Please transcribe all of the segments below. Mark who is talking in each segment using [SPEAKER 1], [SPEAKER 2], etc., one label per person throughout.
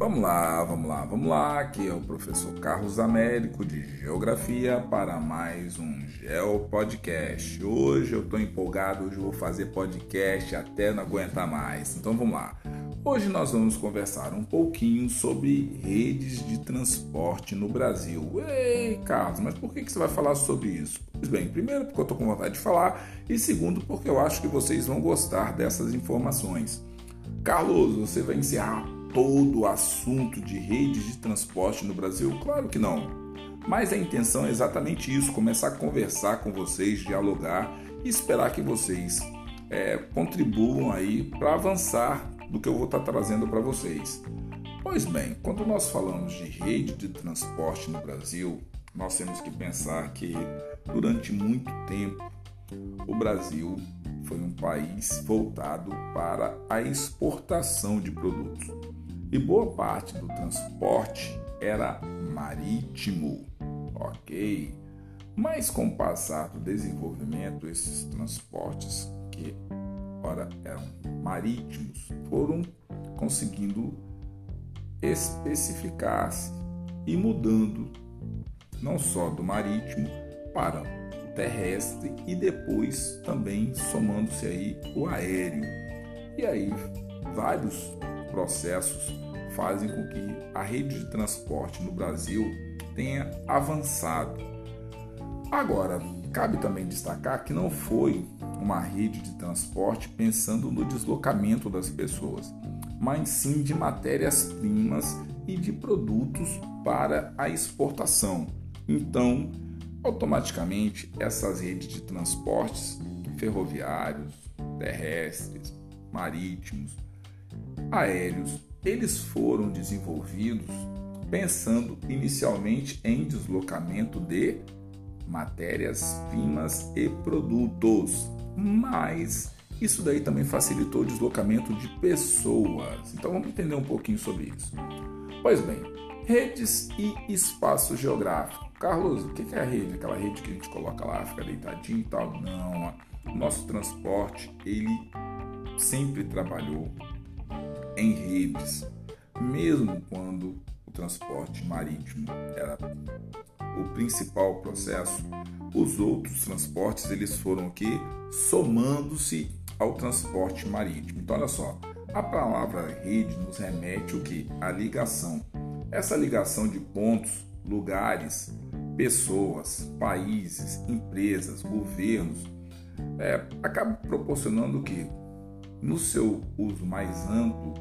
[SPEAKER 1] Vamos lá, vamos lá, vamos lá. Aqui é o professor Carlos Américo de Geografia para mais um Geo Podcast. Hoje eu estou empolgado, hoje eu vou fazer podcast até não aguentar mais. Então vamos lá. Hoje nós vamos conversar um pouquinho sobre redes de transporte no Brasil. Ei, Carlos, mas por que, você vai falar sobre isso? Pois bem, primeiro porque eu estou com vontade de falar e segundo porque eu acho que vocês vão gostar dessas informações. Carlos, você vai encerrar todo o assunto de redes de transporte no Brasil? Claro que não. Mas a intenção é exatamente isso: começar a conversar com vocês, dialogar e esperar que vocês é, contribuam aí para avançar do que eu vou estar trazendo para vocês. Pois bem, quando nós falamos de rede de transporte no Brasil, nós temos que pensar que durante muito tempo o Brasil foi um país voltado para a exportação de produtos e boa parte do transporte era marítimo, ok? Mas com o passar do desenvolvimento, esses transportes que ora eram marítimos foram conseguindo especificar-se e mudando não só do marítimo para o terrestre e depois também somando-se aí o aéreo. E aí vários processos fazem com que a rede de transporte no Brasil tenha avançado. Agora, cabe também destacar que não foi uma rede de transporte pensando no deslocamento das pessoas, mas sim de matérias-primas e de produtos para a exportação. Então, automaticamente, essas redes de transportes ferroviários, terrestres, marítimos, aéreos, eles foram desenvolvidos pensando inicialmente em deslocamento de matérias-primas e produtos, mas isso daí também facilitou o deslocamento de pessoas. Então vamos entender um pouquinho sobre isso. Pois bem, redes e espaço geográfico. Carlos, o que é a rede? Aquela rede que a gente coloca lá, fica deitadinho e tal? Não, o nosso transporte ele sempre trabalhou em redes, mesmo quando o transporte marítimo era o principal processo, os outros transportes eles foram aqui somando-se ao transporte marítimo. Então olha só, a palavra rede nos remete o que? A ligação. Essa ligação de pontos, lugares, pessoas, países, empresas, governos, é, acaba proporcionando o que? No seu uso mais amplo,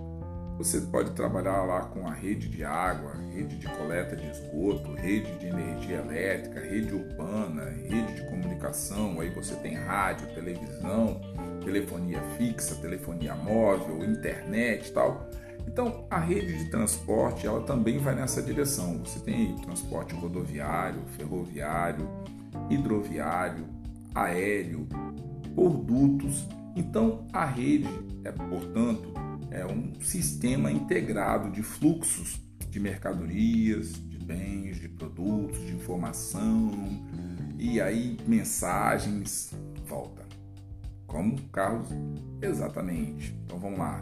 [SPEAKER 1] você pode trabalhar lá com a rede de água, rede de coleta de esgoto, rede de energia elétrica, rede urbana, rede de comunicação. Aí você tem rádio, televisão, telefonia fixa, telefonia móvel, internet tal. Então, a rede de transporte ela também vai nessa direção. Você tem transporte rodoviário, ferroviário, hidroviário, aéreo, por dutos. Então, a rede é, portanto, é um sistema integrado de fluxos de mercadorias, de bens, de produtos, de informação e aí mensagens volta. Como Carlos? Exatamente. Então vamos lá,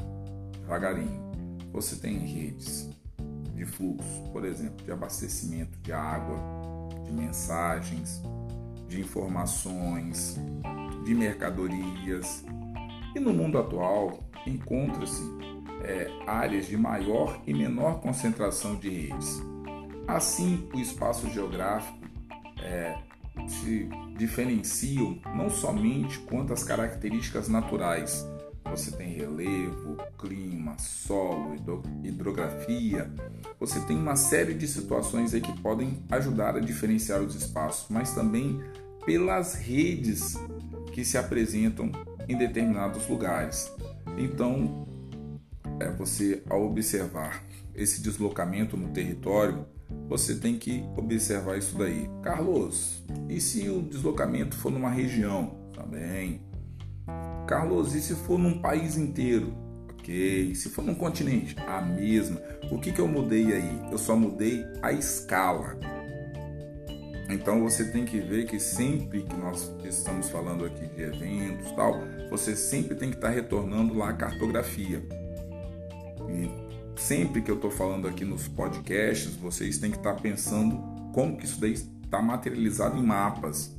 [SPEAKER 1] devagarinho. Você tem redes de fluxo, por exemplo, de abastecimento de água, de mensagens, de informações, de mercadorias. E no mundo atual, encontra-se é, áreas de maior e menor concentração de redes. Assim, o espaço geográfico é, se diferenciam não somente quanto às características naturais. Você tem relevo, clima, solo, hidrografia. Você tem uma série de situações aí que podem ajudar a diferenciar os espaços, mas também pelas redes que se apresentam em determinados lugares. Então, é, você ao observar esse deslocamento no território, você tem que observar isso daí. Carlos, e se o deslocamento for numa região? Também. Carlos, e se for num país inteiro? Ok. Se for num continente? A mesma. O que, que eu mudei aí? Eu só mudei a escala. Então você tem que ver que sempre que nós estamos falando aqui de eventos tal, você sempre tem que estar retornando lá a cartografia. E sempre que eu estou falando aqui nos podcasts, vocês têm que estar tá pensando como que isso daí está materializado em mapas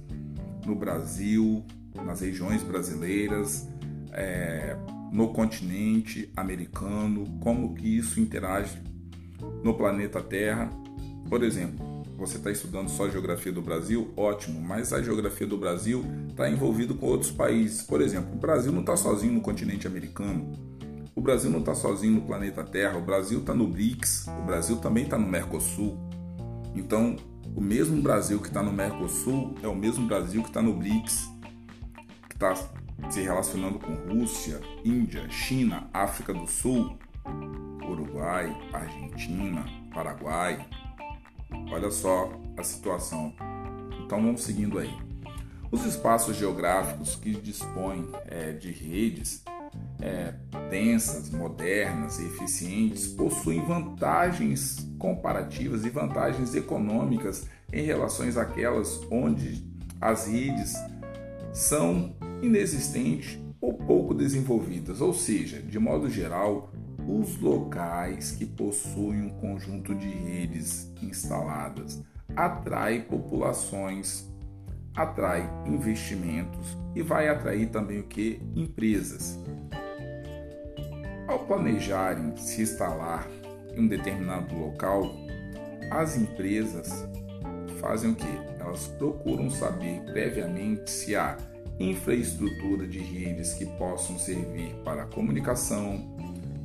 [SPEAKER 1] no Brasil, nas regiões brasileiras, é, no continente americano, como que isso interage no planeta Terra. Por exemplo, você está estudando só a geografia do Brasil, ótimo, mas a geografia do Brasil está envolvido com outros países. Por exemplo, o Brasil não está sozinho no continente americano. O Brasil não está sozinho no planeta Terra. O Brasil está no BRICS. O Brasil também está no Mercosul. Então, o mesmo Brasil que está no Mercosul é o mesmo Brasil que está no BRICS, que está se relacionando com Rússia, Índia, China, África do Sul, Uruguai, Argentina, Paraguai, Olha só a situação. Então vamos seguindo aí. Os espaços geográficos que dispõem é, de redes é, densas, modernas e eficientes possuem vantagens comparativas e vantagens econômicas em relação àquelas onde as redes são inexistentes ou pouco desenvolvidas, ou seja, de modo geral, os locais que possuem um conjunto de redes instaladas atrai populações, atrai investimentos e vai atrair também o que empresas. Ao planejarem se instalar em um determinado local, as empresas fazem o que? Elas procuram saber previamente se há infraestrutura de redes que possam servir para comunicação,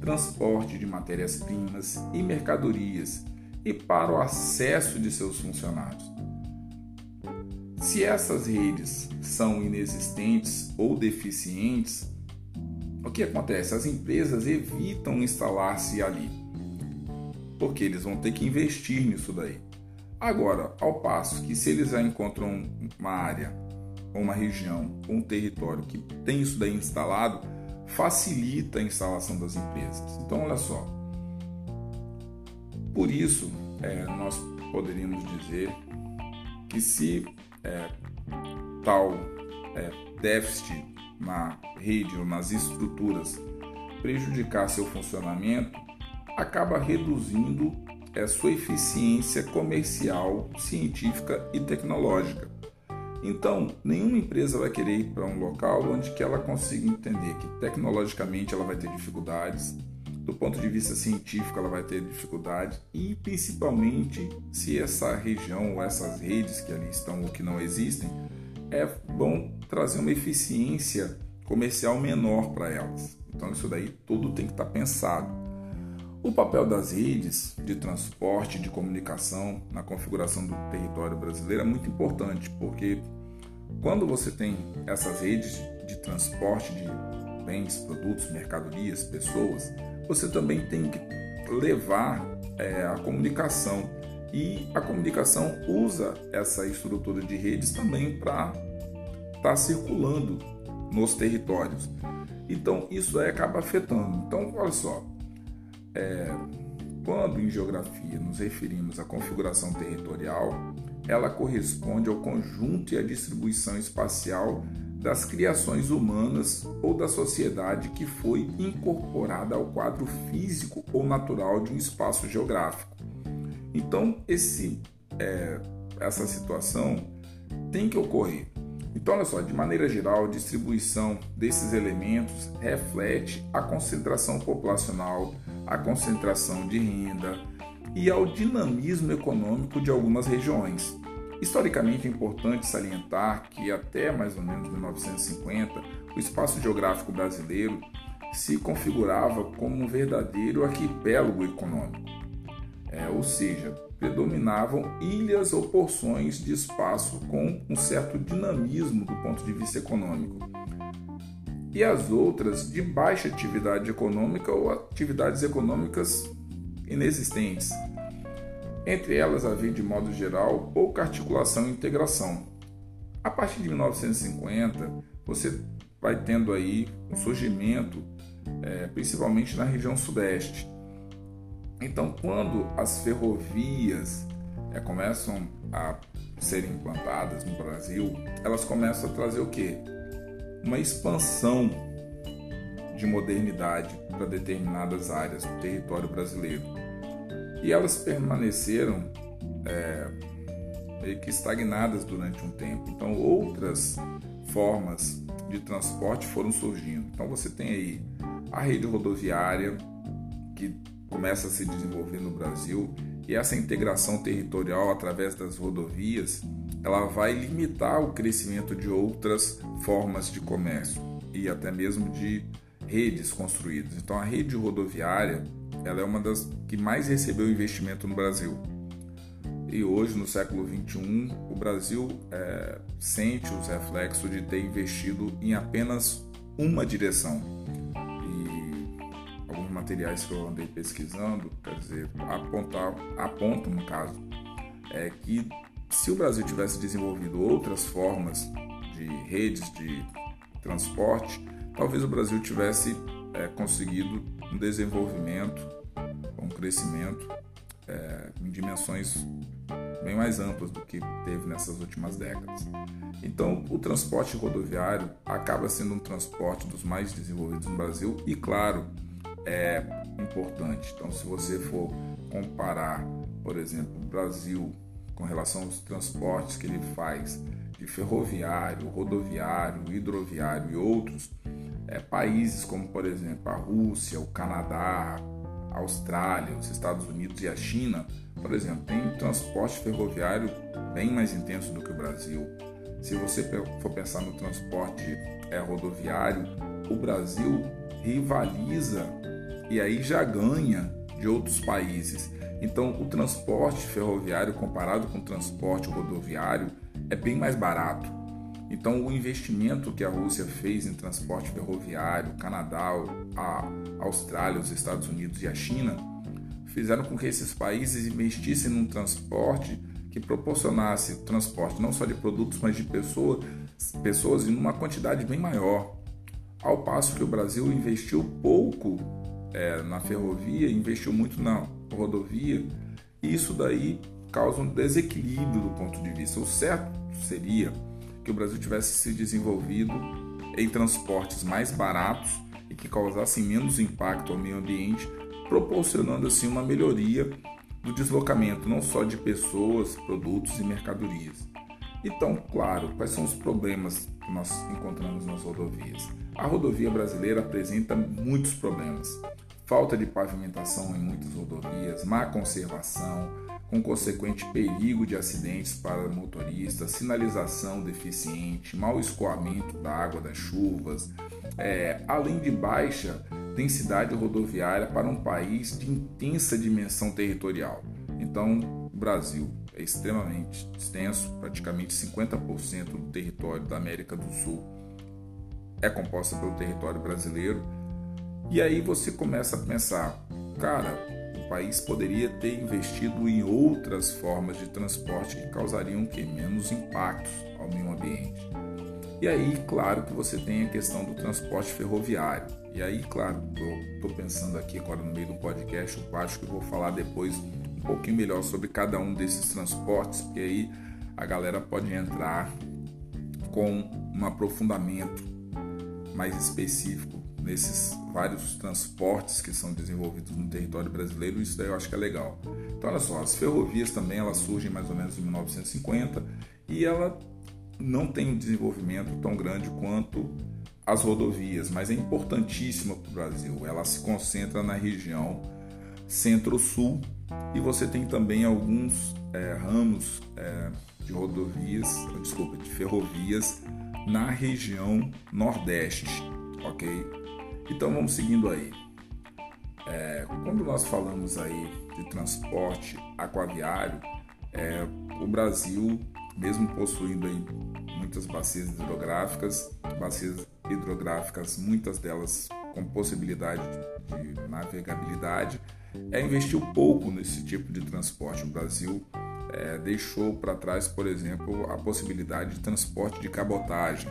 [SPEAKER 1] transporte de matérias-primas e mercadorias e para o acesso de seus funcionários. Se essas redes são inexistentes ou deficientes, o que acontece? As empresas evitam instalar-se ali, porque eles vão ter que investir nisso daí. Agora, ao passo que se eles já encontram uma área, uma região, um território que tem isso daí instalado, facilita a instalação das empresas. Então, olha só. Por isso, é, nós poderíamos dizer que se é, tal é, déficit na rede ou nas estruturas prejudicar seu funcionamento, acaba reduzindo é, sua eficiência comercial, científica e tecnológica. Então, nenhuma empresa vai querer ir para um local onde que ela consiga entender que tecnologicamente ela vai ter dificuldades, do ponto de vista científico ela vai ter dificuldade e principalmente se essa região ou essas redes que ali estão ou que não existem é vão trazer uma eficiência comercial menor para elas. Então isso daí tudo tem que estar tá pensado. O papel das redes de transporte, de comunicação na configuração do território brasileiro é muito importante, porque quando você tem essas redes de transporte de bens, produtos, mercadorias, pessoas, você também tem que levar é, a comunicação e a comunicação usa essa estrutura de redes também para estar tá circulando nos territórios. Então isso aí acaba afetando. Então olha só, é, quando em geografia nos referimos à configuração territorial, ela corresponde ao conjunto e à distribuição espacial das criações humanas ou da sociedade que foi incorporada ao quadro físico ou natural de um espaço geográfico. Então, esse, é, essa situação tem que ocorrer. Então, olha só, de maneira geral, a distribuição desses elementos reflete a concentração populacional, a concentração de renda e ao dinamismo econômico de algumas regiões. Historicamente é importante salientar que até mais ou menos 1950, o espaço geográfico brasileiro se configurava como um verdadeiro arquipélago econômico, é, ou seja, predominavam ilhas ou porções de espaço com um certo dinamismo do ponto de vista econômico, e as outras de baixa atividade econômica ou atividades econômicas inexistentes. Entre elas havia, de modo geral, pouca articulação e integração. A partir de 1950, você vai tendo aí um surgimento, é, principalmente na região sudeste. Então, quando as ferrovias é, começam a serem implantadas no Brasil, elas começam a trazer o quê? Uma expansão de modernidade para determinadas áreas do território brasileiro. E elas permaneceram é, meio que estagnadas durante um tempo. Então, outras formas de transporte foram surgindo. Então, você tem aí a rede rodoviária, que começa a se desenvolver no Brasil, e essa integração territorial através das rodovias, ela vai limitar o crescimento de outras formas de comércio e até mesmo de redes construídas. Então, a rede rodoviária ela é uma das que mais recebeu investimento no Brasil. E hoje, no século XXI, o Brasil é, sente os reflexos de ter investido em apenas uma direção. Materiais que eu andei pesquisando, quer dizer, apontar, apontam, no caso, é que se o Brasil tivesse desenvolvido outras formas de redes de transporte, talvez o Brasil tivesse é, conseguido um desenvolvimento, um crescimento é, em dimensões bem mais amplas do que teve nessas últimas décadas. Então, o transporte rodoviário acaba sendo um transporte dos mais desenvolvidos no Brasil e, claro, é importante. Então, se você for comparar, por exemplo, o Brasil com relação aos transportes que ele faz de ferroviário, rodoviário, hidroviário e outros, é, países como, por exemplo, a Rússia, o Canadá, a Austrália, os Estados Unidos e a China, por exemplo, tem um transporte ferroviário bem mais intenso do que o Brasil. Se você for pensar no transporte é, rodoviário, o Brasil rivaliza e aí já ganha de outros países. Então, o transporte ferroviário comparado com o transporte rodoviário é bem mais barato. Então, o investimento que a Rússia fez em transporte ferroviário, Canadá, a Austrália, os Estados Unidos e a China fizeram com que esses países investissem num transporte que proporcionasse transporte não só de produtos, mas de pessoas, pessoas em uma quantidade bem maior. Ao passo que o Brasil investiu pouco é, na ferrovia, investiu muito na rodovia, isso daí causa um desequilíbrio do ponto de vista. O certo seria que o Brasil tivesse se desenvolvido em transportes mais baratos e que causassem menos impacto ao meio ambiente, proporcionando assim uma melhoria do deslocamento não só de pessoas, produtos e mercadorias. Então, claro, quais são os problemas que nós encontramos nas rodovias? A rodovia brasileira apresenta muitos problemas. Falta de pavimentação em muitas rodovias, má conservação, com consequente perigo de acidentes para motoristas, sinalização deficiente, mau escoamento da água das chuvas, é, além de baixa densidade rodoviária para um país de intensa dimensão territorial. Então, o Brasil é extremamente extenso, praticamente 50% do território da América do Sul é composta pelo território brasileiro. E aí você começa a pensar, cara, o país poderia ter investido em outras formas de transporte que causariam que menos impactos ao meio ambiente. E aí, claro que você tem a questão do transporte ferroviário. E aí, claro, estou pensando aqui agora no meio do podcast, eu acho que eu vou falar depois um pouquinho melhor sobre cada um desses transportes, porque aí a galera pode entrar com um aprofundamento mais específico nesses vários transportes que são desenvolvidos no território brasileiro, isso daí eu acho que é legal. Então, olha só, as ferrovias também elas surgem mais ou menos em 1950 e ela não tem um desenvolvimento tão grande quanto as rodovias, mas é importantíssima para o Brasil. Ela se concentra na região centro-sul e você tem também alguns é, ramos é, de rodovias, desculpa, de ferrovias na região nordeste, ok? Então vamos seguindo aí. É, quando nós falamos aí de transporte aquaviário, é, o Brasil, mesmo possuindo aí muitas bacias hidrográficas, bacias hidrográficas, muitas delas com possibilidade de navegabilidade, é, investiu pouco nesse tipo de transporte. O Brasil é, deixou para trás, por exemplo, a possibilidade de transporte de cabotagem,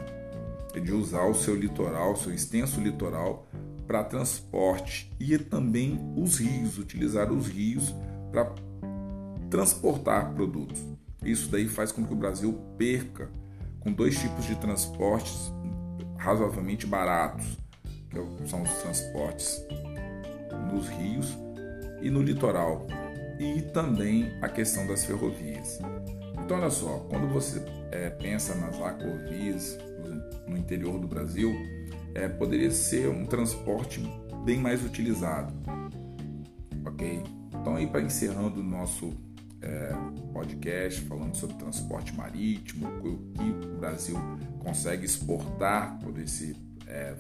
[SPEAKER 1] de usar o seu litoral, seu extenso litoral para transporte e também os rios, utilizar os rios para transportar produtos. Isso daí faz com que o Brasil perca com dois tipos de transportes razoavelmente baratos, que são os transportes nos rios e no litoral e também a questão das ferrovias. Então, olha só, quando você é, pensa nas aquavias no, interior do Brasil, é, poderia ser um transporte bem mais utilizado, ok? Então, aí para encerrando o nosso é, podcast falando sobre transporte marítimo, o que o Brasil consegue exportar por esse é,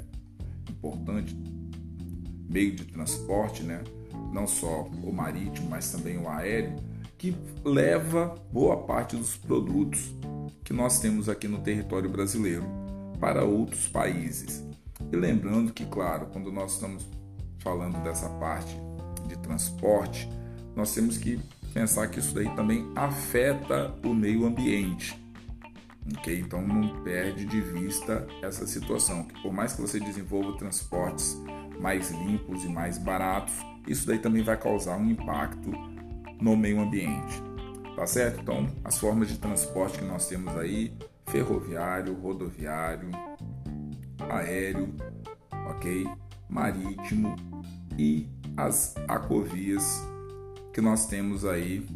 [SPEAKER 1] importante meio de transporte, né? não só o marítimo, mas também o aéreo, que leva boa parte dos produtos que nós temos aqui no território brasileiro para outros países. E lembrando que, claro, quando nós estamos falando dessa parte de transporte, nós temos que pensar que isso daí também afeta o meio ambiente. Ok? Então não perde de vista essa situação, que por mais que você desenvolva transportes mais limpos e mais baratos, isso daí também vai causar um impacto no meio ambiente. Tá certo? Então, as formas de transporte que nós temos aí, ferroviário, rodoviário, aéreo, ok? Marítimo e as aquovias que nós temos aí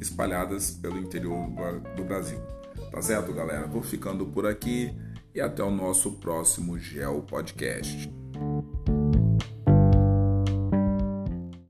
[SPEAKER 1] espalhadas pelo interior do Brasil. Tá certo, galera? Vou ficando por aqui e até o nosso próximo Geo Podcast.